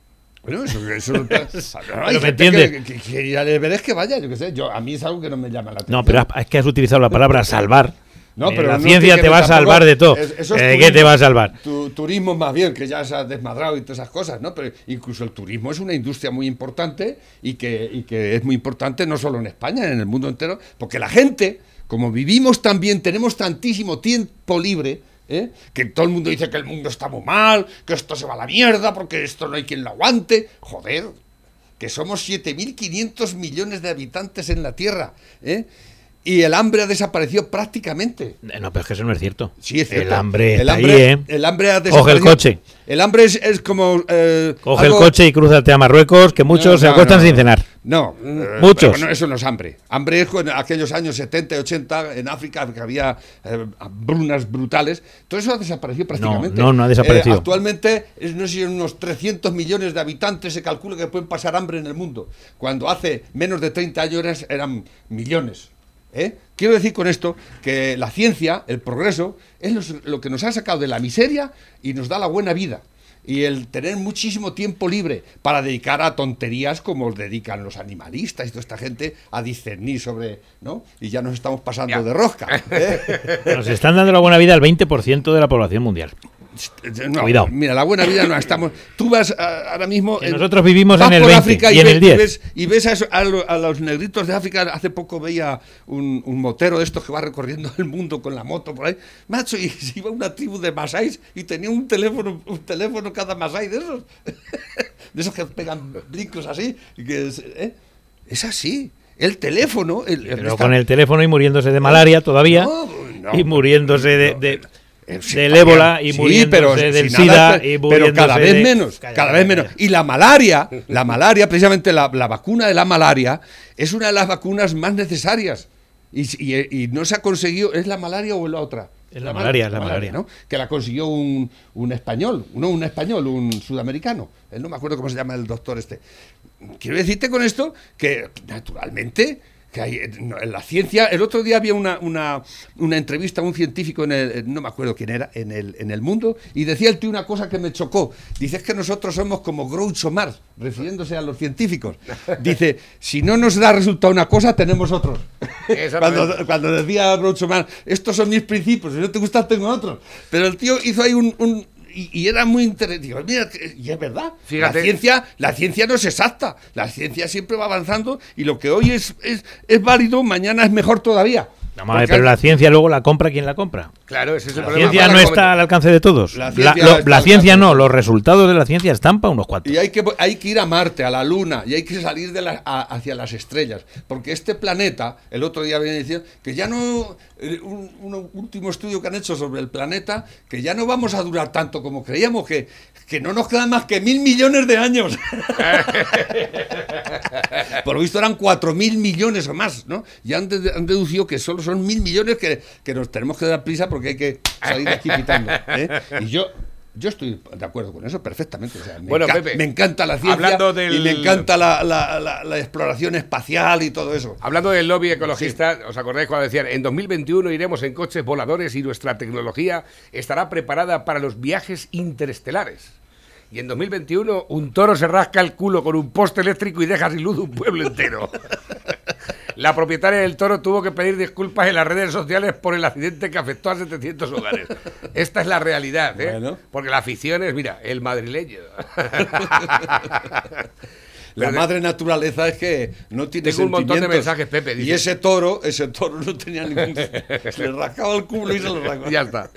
Bueno, eso, eso no- Pero me entiendes. Que, que, que Everest que vaya, yo qué sé. Yo, a mí es algo que no me llama la atención. No, pero es que has utilizado la palabra salvar. No, Eh, pero la ciencia te va a salvar de todo. es- eso es Eh, ¿Qué te va a salvar? Tu, turismo más bien, que ya se ha desmadrado y todas esas cosas, ¿no? Pero incluso el turismo es una industria muy importante y que, y que es muy importante no solo en España, en el mundo entero, porque la gente, como vivimos tan bien, tenemos tantísimo tiempo libre, ¿eh? que todo el mundo dice que el mundo está muy mal, que esto se va a la mierda, porque esto no hay quien lo aguante. Joder, que somos 7.500 millones de habitantes en la Tierra, ¿eh? Y el hambre ha desaparecido prácticamente. Eh, No, pero es que eso no es cierto. Sí, es cierto. El hambre el está hambre, ahí, ¿eh? el hambre ha Coge el coche. El hambre es, es como. eh, Coge algo- el coche y crúzate a Marruecos, que muchos No, se acuestan sin cenar. No, eh, Muchos. Bueno, eso no es hambre. Hambre es en aquellos años 70 y 80 en África que había eh, hambrunas brutales. Todo eso ha desaparecido prácticamente. no, no ha desaparecido. Eh, actualmente, es, no sé unos 300 millones de habitantes se calcula que pueden pasar hambre en el mundo. Cuando hace menos de 30 años eran, eran millones. ¿eh? Quiero decir con esto que la ciencia, el progreso, es los- lo que nos ha sacado de la miseria y nos da la buena vida. Y el tener muchísimo tiempo libre para dedicar a tonterías como dedican los animalistas y toda esta gente a discernir sobre, ¿no? Y ya nos estamos pasando de rosca. ¿eh? Nos están dando la buena vida al 20% de la población mundial. No, Cuidado. Mira, la buena vida no estamos. Tú vas a- ahora mismo. Que nosotros vivimos en el por 20 África y en ves- el 10. ves, y ves a, eso- a lo- a los negritos de África. Hace poco veía un, un motero de estos que va recorriendo el mundo con la moto por ahí. Macho, y se iba una tribu de masáis y tenía un teléfono, un teléfono cada masái de esos. de esos que pegan brincos así. y que es, ¿eh? Es así. El teléfono. El, el- Pero está- con el teléfono y muriéndose de malaria todavía. No, no. y muriéndose de, de- Sí, del ébola y Sí, pero del si SIDA y pero cada vez de- menos, Calla, cada vez menos. Y la malaria, la malaria, precisamente la, la vacuna de la malaria, es una de las vacunas más necesarias. Y, si- y- y no se ha conseguido, ¿es la malaria o la otra? Es la malaria, es la malaria. ¿no? Que la consiguió un, un español, no un español, un sudamericano. No me acuerdo cómo se llama el doctor este. Quiero decirte con esto que, naturalmente, que hay no, en la ciencia. El otro día había una, una, una entrevista a un científico, en el, no me acuerdo quién era, en el, en el mundo, y decía el tío una cosa que me chocó. Dice es que nosotros somos como Groucho Marx, refiriéndose a los científicos. Dice, si no nos da resultado una cosa, tenemos otros. cuando, cuando decía Groucho Marx, estos son mis principios, si no te gustan, tengo otros. Pero el tío hizo ahí un- un y, y era muy interesante. Mira, y es verdad. Fíjate. La ciencia, la ciencia no es exacta. La ciencia siempre va avanzando y lo que hoy es, es, es válido, mañana es mejor todavía. Pero la ciencia luego la compra quien la compra. Claro, ese es el La problema. ciencia Para no comentar. está al alcance de todos. La La, ciencia lo- la ciencia no, los resultados de la ciencia están para unos cuantos. Y hay que, hay que ir a Marte, a la Luna, y hay que salir de la- a- hacia las estrellas. Porque este planeta, el otro día venía diciendo que ya no. eh, Un, un último estudio que han hecho sobre el planeta, que ya no vamos a durar tanto como creíamos, que, que no nos quedan más que mil millones de años. Por lo visto eran cuatro mil millones o más, ¿no? Y han, de- han deducido que solo son mil millones que, que nos tenemos que dar prisa porque hay que salir de aquí pitando. ¿eh? Y yo. Yo estoy de acuerdo con eso perfectamente. o sea, me, Bueno, enca- Pepe, me encanta la ciencia hablando del- y me encanta la, la- la- la exploración espacial y todo eso. Hablando del lobby ecologista, ¿os acordáis cuando decían en 2021 iremos en coches voladores y nuestra tecnología estará preparada para los viajes interestelares? Y en 2021 un toro se rasca el culo con un poste eléctrico y deja sin luz un pueblo entero. La propietaria del toro tuvo que pedir disculpas en las redes sociales por el accidente que afectó a 700 hogares. Esta es la realidad, ¿eh? Bueno. Porque la afición es, mira, el madrileño. La madre naturaleza es que no tiene Tengo un montón de mensajes, Pepe, Y dice- ese toro, ese toro no tenía ningún... se le rascaba el culo y se lo rascaba. Ya está.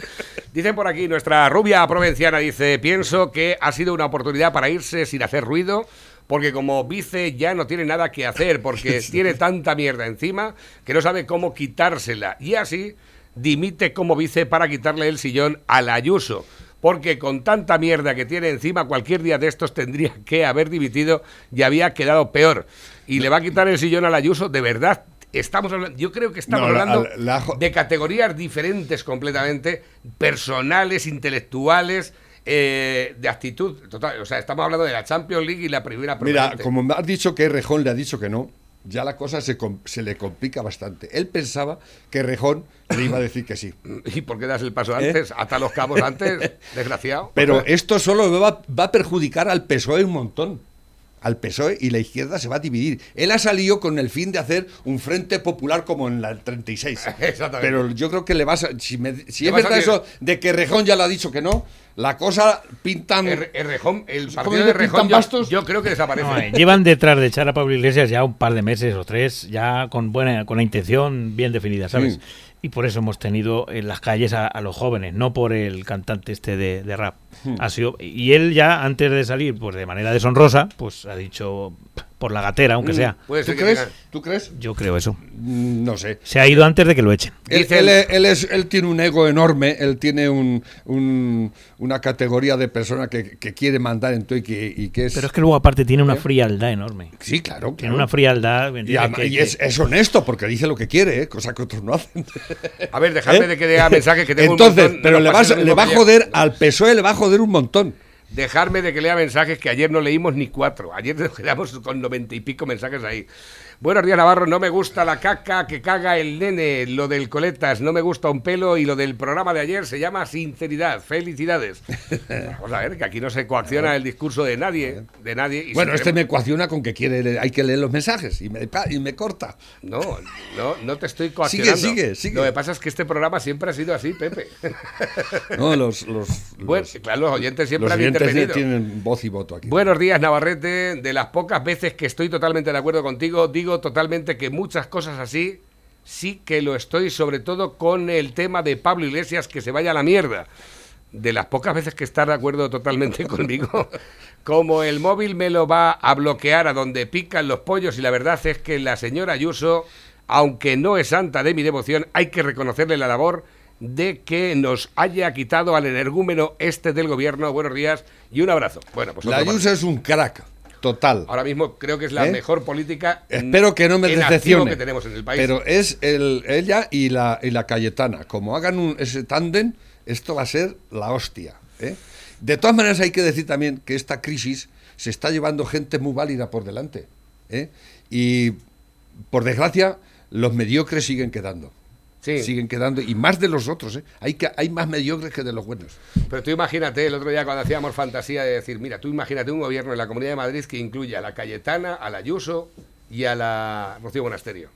Dicen por aquí, nuestra rubia provinciana dice, pienso que ha sido una oportunidad para irse sin hacer ruido, porque como vice ya no tiene nada que hacer, porque tiene tanta mierda encima que no sabe cómo quitársela. Y así dimite como vice para quitarle el sillón al Ayuso. Porque con tanta mierda que tiene encima, cualquier día de estos tendría que haber dimitido y había quedado peor. Y le va a quitar el sillón al Ayuso, de verdad. Estamos hablando, yo creo que estamos No, la- hablando la- la- de categorías diferentes completamente, personales, intelectuales, eh, de actitud. Total, o sea, estamos hablando de la Champions League y la primera Mira, como has dicho que Rejón le ha dicho que no, ya la cosa se, se le complica bastante. Él pensaba que Rejón le iba a decir que sí. ¿Y por qué das el paso ¿Eh? antes? Ata los cabos antes, desgraciado. Pero esto solo va, va a perjudicar al PSOE un montón. Al PSOE y la izquierda se va a dividir. Él ha salido con el fin de hacer un frente popular como en la 36. Exactamente. Pero yo creo que le vas a. Si, me- si Le es verdad eso de que Rejón ya lo ha dicho que no, la cosa pintan. El, el Rejón, el ¿Cómo partido de Rejón, yo, Bastos? yo creo que desaparece. No, eh, llevan detrás de echar a Pablo Iglesias ya un par de meses o tres, ya con buena, con la intención bien definida, ¿sabes? Sí. Y por eso hemos tenido en las calles a, a los jóvenes, no por el cantante este de, de rap. Hmm. Ha sido, y él ya antes de salir, pues de manera deshonrosa, pues ha dicho por la gatera, aunque Mm, sea. Puede ¿Tú ser que crees? tenga- ¿Tú crees? Yo creo eso. Mm, No sé. Se ha ido antes de que lo echen. Él, él es- él es- él tiene un ego enorme, él tiene un, un- una categoría de persona que, que quiere mandar en todo y que, y que es... Pero es que luego aparte tiene una frialdad enorme. Sí, claro. Tiene claro. una frialdad. ¿me Y, entiendes? ama- Que- y que- es, es honesto porque dice lo que quiere, ¿eh? cosa que otros no hacen. A ver, dejadme ¿Eh? de que dé mensajes que tengo Entonces, un montón. pero no le, vas- le va a joder, al PSOE le va a joder un montón. Dejarme de que lea mensajes que ayer no leímos ni cuatro. Ayer nos quedamos con noventa y pico mensajes ahí. Buenos días, Navarro. No me gusta la caca que caga el nene. Lo del coletas no me gusta un pelo. Y lo del programa de ayer se llama sinceridad. Felicidades. Vamos a ver, que aquí no se coacciona el discurso de nadie. De nadie. Y bueno, si este me queremos- ecuaciona con que quiere, hay que leer los mensajes y me, y me corta. No, no, no te estoy coaccionando. sigue, sigue. Lo que pasa es que este programa siempre ha sido así, Pepe. No, los, los, Bueno, los- claro, los oyentes siempre los han oyentes intervenido. tienen voz y voto aquí. Buenos días, Navarrete. De las pocas veces que estoy totalmente de acuerdo contigo, digo totalmente que muchas cosas así sí que lo estoy, sobre todo con el tema de Pablo Iglesias, que se vaya a la mierda. De las pocas veces que está de acuerdo totalmente conmigo, como el móvil me lo va a bloquear a donde pican los pollos, y la verdad es que la señora Ayuso, aunque no es santa de mi devoción, hay que reconocerle la labor de que nos haya quitado al energúmeno este del gobierno. Buenos días y un abrazo. Bueno, pues la. Ayuso es un crack, total. Ahora mismo creo que es la ¿Eh? mejor política. Espero que no me decepcione. que tenemos en el país. Pero es el, ella y la, y la Cayetana. Como hagan un- ese tándem, esto va a ser la hostia. ¿eh? De todas maneras, hay que decir también que esta crisis se está llevando gente muy válida por delante. ¿eh? Y por desgracia, los mediocres siguen quedando. Sí. Siguen quedando, y más de los otros, ¿eh? Hay, que, hay más mediocres que de los buenos. Pero tú imagínate, el otro día cuando hacíamos fantasía de decir, mira, tú imagínate un gobierno en la Comunidad de Madrid que incluya a la Cayetana, a la Ayuso y a la Rocío Monasterio.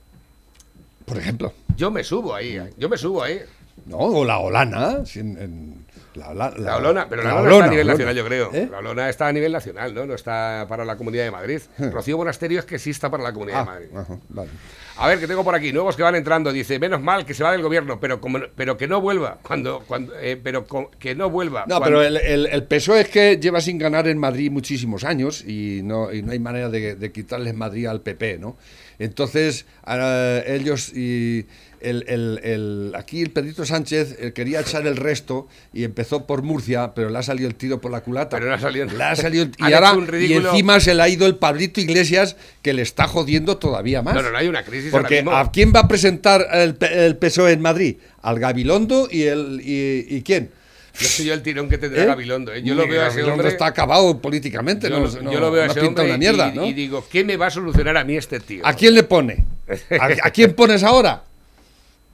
Por ejemplo. Yo me subo ahí, ¿eh? yo me subo ahí. No, o la Olana. en- la, La Olona, pero la, Olona está a nivel Olona. nacional, yo creo. ¿Eh? La Olona está a nivel nacional, ¿no? No está para la Comunidad de Madrid. Rocío Monasterio es que sí está para la Comunidad Ah, de Madrid. ajá, vale. A ver, que tengo por aquí, nuevos que van entrando. Dice, menos mal que se va del gobierno, pero como, pero que no vuelva. Cuando, cuando, eh, pero que no vuelva. No, Cuando- pero el, el, el PSOE es que lleva sin ganar en Madrid muchísimos años y no, y no hay manera de, de quitarles Madrid al PP, ¿no? Entonces, ellos y el, el- el- aquí el Pedrito Sánchez eh, quería echar el resto y empezó por Murcia, pero le ha salido el tiro por la culata. Pero no ha salido- Le ha salido y ahora y encima se le ha ido el Pablito Iglesias que le está jodiendo todavía más. No, no, no, hay una crisis ahora Porque mismo. ¿a quién va a presentar el, PSOE en Madrid? Al Gabilondo y el y, ¿y quién? No sé yo el tirón que tendrá ¿Eh? Gabilondo. ¿eh? Yo lo veo a ese hombre. está acabado políticamente. yo, no, no- yo lo veo a no ese pinta hombre una mierda, y, digo, ¿qué me va a solucionar a mí este tío? ¿A quién le pone? ¿A, a quién pones ahora?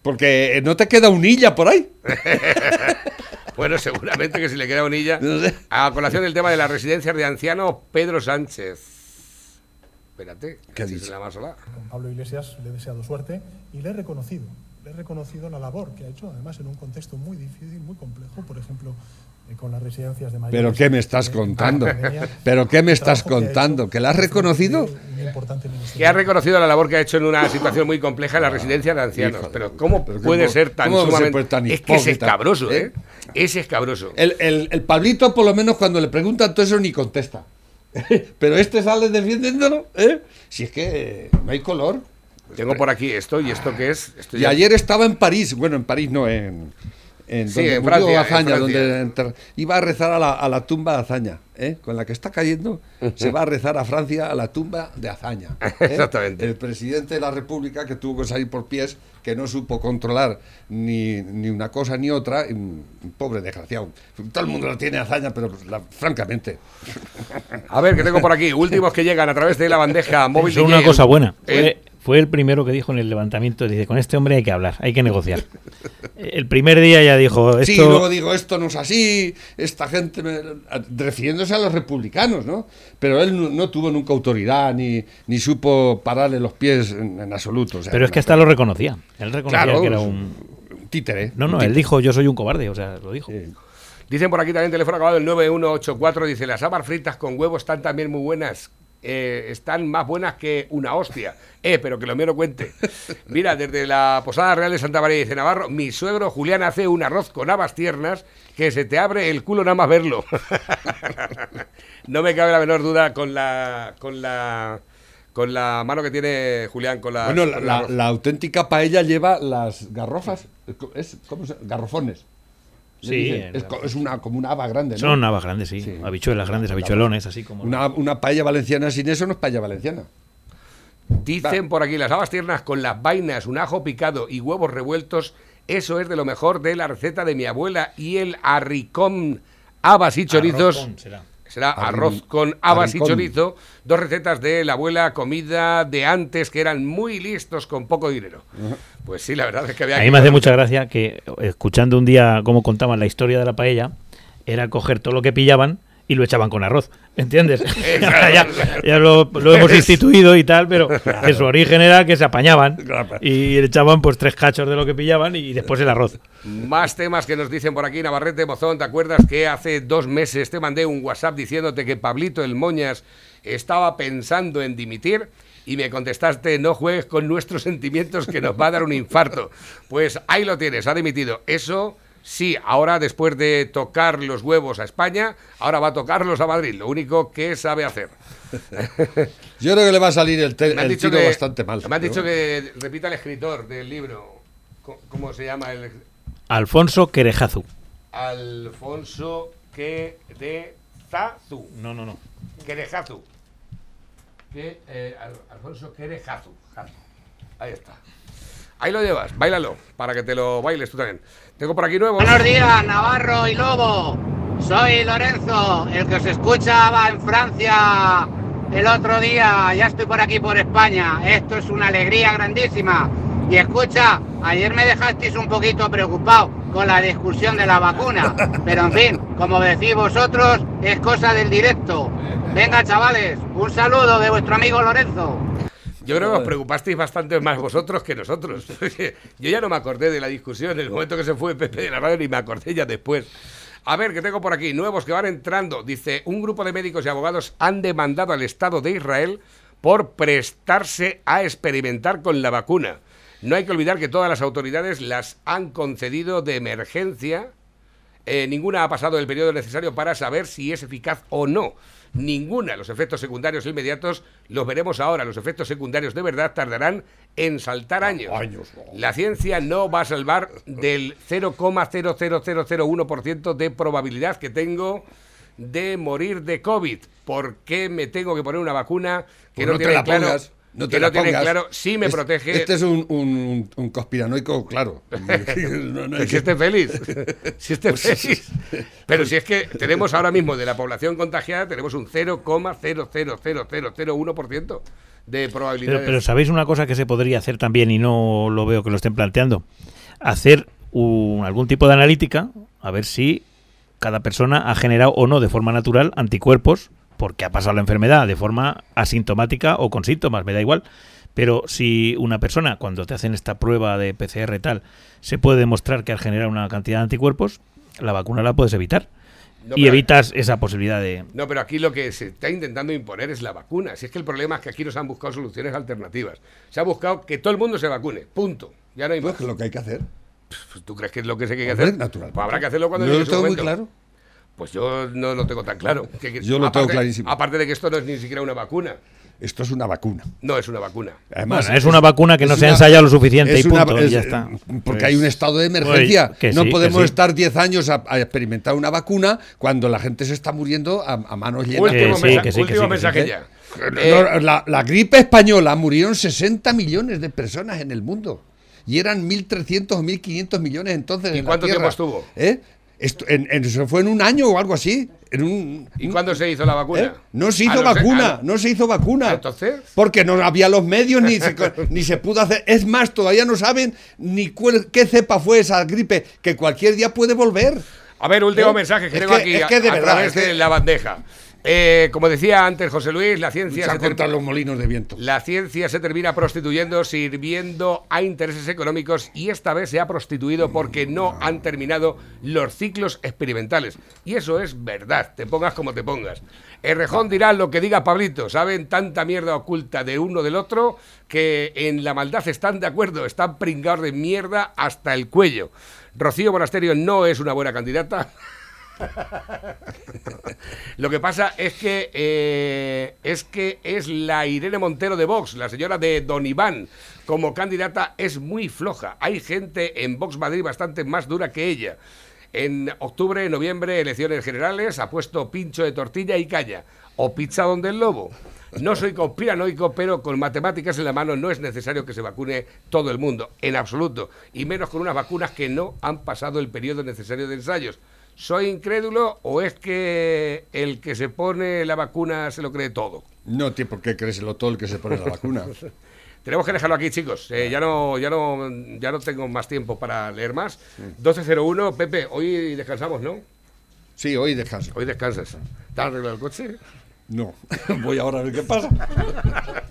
Porque no te queda un illa por ahí. Bueno, seguramente que si le queda unilla. A colación del tema de las residencias de ancianos, Pedro Sánchez. Espérate, ¿Qué se la más sola. Con Pablo Iglesias le he deseado suerte y le he reconocido. Le he reconocido la labor que ha hecho, además en un contexto muy difícil, muy complejo, por ejemplo, con las residencias de mayores. ¿Pero qué me estás eh, contando? ¿Pero qué me estás contando? ¿Que la has reconocido? Que ha reconocido la labor que ha hecho en una situación muy compleja en la residencia de ancianos. Pero ¿cómo puede ser tan sumamente... tan es que es escabroso, ¿eh? ¿eh? Es escabroso. El, el- el Pablito, por lo menos, cuando le preguntan todo eso, ni contesta. Pero este sale defendiéndolo, ¿eh? Si es que no hay color. Tengo por aquí esto y esto qué es. Esto Y ayer estaba en París, bueno, en París no, en, en Sí, donde en murió Francia, Azaña, donde enter- iba a rezar a la, a la tumba de Azaña, ¿eh? con la que está cayendo, se va a rezar a Francia a la tumba de Azaña. ¿eh? Exactamente. El presidente de la República que tuvo que salir por pies, que no supo controlar ni, ni una cosa ni otra, y pobre desgraciado. Todo el mundo lo tiene Azaña, pero pues, la- francamente. A ver, que tengo por aquí. Últimos que llegan a través de la bandeja móvil. Es una cosa buena. Eh, Fue, el primero que dijo en el levantamiento, dice, con este hombre hay que hablar, hay que negociar. El primer día ya dijo, esto... Sí, luego digo, esto no es así, esta gente, me- refiriéndose a los republicanos, ¿no? Pero él no, no tuvo nunca autoridad, ni, ni supo pararle los pies en, en absoluto. o sea, pero es que hasta lo reconocía. Él reconocía Claro, que era un... un títere. No, no, él dijo, yo soy un cobarde, o sea, lo dijo. Dicen por aquí también teléfono acabado el 9184. Dice: Las habas fritas con huevo están también muy buenas. Eh, están más buenas que una hostia. Eh, pero que lo mío no cuente. Mira, desde la Posada Real de Santa María dice Navarro, mi suegro Julián hace un arroz con habas tiernas que se te abre el culo nada más verlo. no me cabe la menor duda con la con la con la mano que tiene Julián con la Bueno, la, con el la- arroz. la auténtica paella lleva las garrofas, es, ¿cómo se Garrofones. Sí, es, es una, como una haba grande, ¿no? Son habas grandes, sí. Habichuelas grandes, habichuelones, así como... Una, una paella valenciana sin eso no es paella valenciana. Dicen por aquí las habas tiernas con las vainas, un ajo picado y huevos revueltos. Eso es de lo mejor de la receta de mi abuela y el arricón, habas y chorizos. Con, será. Será Arrin- arroz con habas y chorizo. Dos recetas de la abuela, comida de antes que eran muy listos con poco dinero. Pues sí, la verdad es que había A que- mí me hace mucha gracia que, escuchando un día cómo contaban la historia de la paella, era coger todo lo que pillaban y lo echaban con arroz. ¿Entiendes? Ya ya lo, lo hemos instituido y tal, pero que su origen era que se apañaban y le echaban pues tres cachos de lo que pillaban y después el arroz. Más temas que nos dicen por aquí, Navarrete Mozón, ¿te acuerdas que hace dos meses te mandé un WhatsApp diciéndote que Pablito el Moñas estaba pensando en dimitir? Y me contestaste, no juegues con nuestros sentimientos que nos va a dar un infarto. Pues ahí lo tienes, ha dimitido. Eso sí, ahora después de tocar los huevos a España, ahora va a tocarlos a Madrid, lo único que sabe hacer. Yo creo que le va a salir el, te- Me han el dicho tiro que- bastante mal. Me han dicho que repita el escritor del libro. ¿Cómo se llama el Alfonso Querejazu. Alfonso Querezazu. No, no, no. Querejazu. Que, eh, Al- Alfonso Querejazu. Jazu. Ahí está. Ahí lo llevas, bailalo, para que te lo bailes tú también. Tengo por aquí nuevos. Buenos días, Navarro y Lobo. Soy Lorenzo, el que os escuchaba en Francia el otro día, ya estoy por aquí por España. Esto es una alegría grandísima. Y escucha, ayer me dejasteis un poquito preocupado con la discusión de la vacuna. Pero en fin, como decís vosotros, es cosa del directo. Venga, chavales, un saludo de vuestro amigo Lorenzo. Yo creo que os preocupasteis bastante más vosotros que nosotros. Yo ya no me acordé de la discusión en el momento que se fue Pepe de la radio ni me acordé ya después. A ver, que tengo por aquí, nuevos que van entrando. Dice, un grupo de médicos y abogados han demandado al Estado de Israel por prestarse a experimentar con la vacuna. No hay que olvidar que todas las autoridades las han concedido de emergencia. Eh, ninguna ha pasado el periodo necesario para saber si es eficaz o no. Ninguna. Los efectos secundarios inmediatos los veremos ahora. Los efectos secundarios de verdad tardarán en saltar años. La ciencia no va a salvar del 0,00001% de probabilidad que tengo de morir de COVID. ¿Por qué me tengo que poner una vacuna que Pues no, no tiene la claro? pongas, no te que pongas. claro si me Es- protege. Este es un, un, un conspiranoico, claro. No, no hay si esté feliz. Si esté Pues sí. feliz. Pero si es que tenemos ahora mismo de la población contagiada, tenemos un 0,00001% de probabilidades. Pero, pero ¿sabéis una cosa que se podría hacer también y no lo veo que lo estén planteando? Hacer un- algún tipo de analítica, a ver si cada persona ha generado o no de forma natural anticuerpos porque ha pasado la enfermedad de forma asintomática o con síntomas, me da igual. Pero si una persona, cuando te hacen esta prueba de PCR tal, se puede demostrar que ha generado una cantidad de anticuerpos, la vacuna la puedes evitar. No, y evitas esa posibilidad de... No, pero aquí lo que se está intentando imponer es la vacuna. Si es que el problema es que aquí nos han buscado soluciones alternativas. Se ha buscado que todo el mundo se vacune. Punto. Ya no hay más. lo que hay que hacer. Pues, ¿Tú crees que es lo que se hay que hacer? natural. Pues habrá que hacerlo cuando Yo lo tengo muy claro. Pues yo no lo tengo tan claro. Que- que- Yo lo tengo aparte- clarísimo. Aparte de que esto no es ni siquiera una vacuna. Esto es una vacuna. No es una vacuna. Además, Bueno, es una vacuna que no se ha ensayado lo suficiente es y una- punto, y ya está. Porque Pues- hay un estado de emergencia. Pues, que no sí, que podemos sí. estar 10 años a, a experimentar una vacuna cuando la gente se está muriendo a, a manos llenas. Último, mensa- último mensaje ya. Eh, la, la gripe española murieron 60 millones de personas en el mundo. Y eran 1.300 o 1.500 millones entonces. ¿Y en la cuánto tiempo estuvo? ¿Eh? Esto- en- en- se fue en un año o algo así. En un, ¿Y cuándo se hizo la vacuna? ¿Eh? No se A hizo vacuna, a- no se hizo vacuna. ¿Entonces? Porque no había los medios ni se, ni se pudo hacer. Es más, todavía no saben ni cuál- qué cepa fue esa gripe, que cualquier día puede volver. A ver, último ¿Eh? mensaje que Es tengo que- aquí es a, que de a verdad, través es que- de la bandeja. Eh, como decía antes José Luis, la ciencia se los molinos de viento. La ciencia se termina prostituyendo, sirviendo a intereses económicos y esta vez se ha prostituido porque no han terminado los ciclos experimentales. Y eso es verdad, te pongas como te pongas. Errejón dirá lo que diga Pablito, saben tanta mierda oculta de uno del otro que en la maldad están de acuerdo, están pringados de mierda hasta el cuello. Rocío Monasterio no es una buena candidata. Lo que pasa es que eh, es que es la Irene Montero de Vox, la señora de Don Iván. Como candidata es muy floja. Hay gente en Vox Madrid bastante más dura que ella. En octubre, noviembre, elecciones generales, ha puesto pincho de tortilla y calla. O pizza donde el lobo. No soy conspiranoico, pero con matemáticas en la mano no es necesario que se vacune todo el mundo, en absoluto. Y menos con unas vacunas que no han pasado el periodo necesario de ensayos. ¿Soy incrédulo o es que el que se pone la vacuna se lo cree todo? No tiene por qué creérselo todo el que se pone la vacuna. Tenemos que dejarlo aquí, chicos. Eh, ya no, ya no, ya no tengo más tiempo para leer más. 12.01, Pepe, hoy descansamos, ¿no? Sí, hoy descanso. Hoy descansas. ¿Te has arreglado el coche? No, voy ahora a ver qué pasa.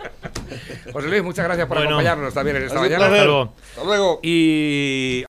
José Luis, muchas gracias por Bueno, acompañarnos también en esta mañana. Hasta luego. Hasta luego. Y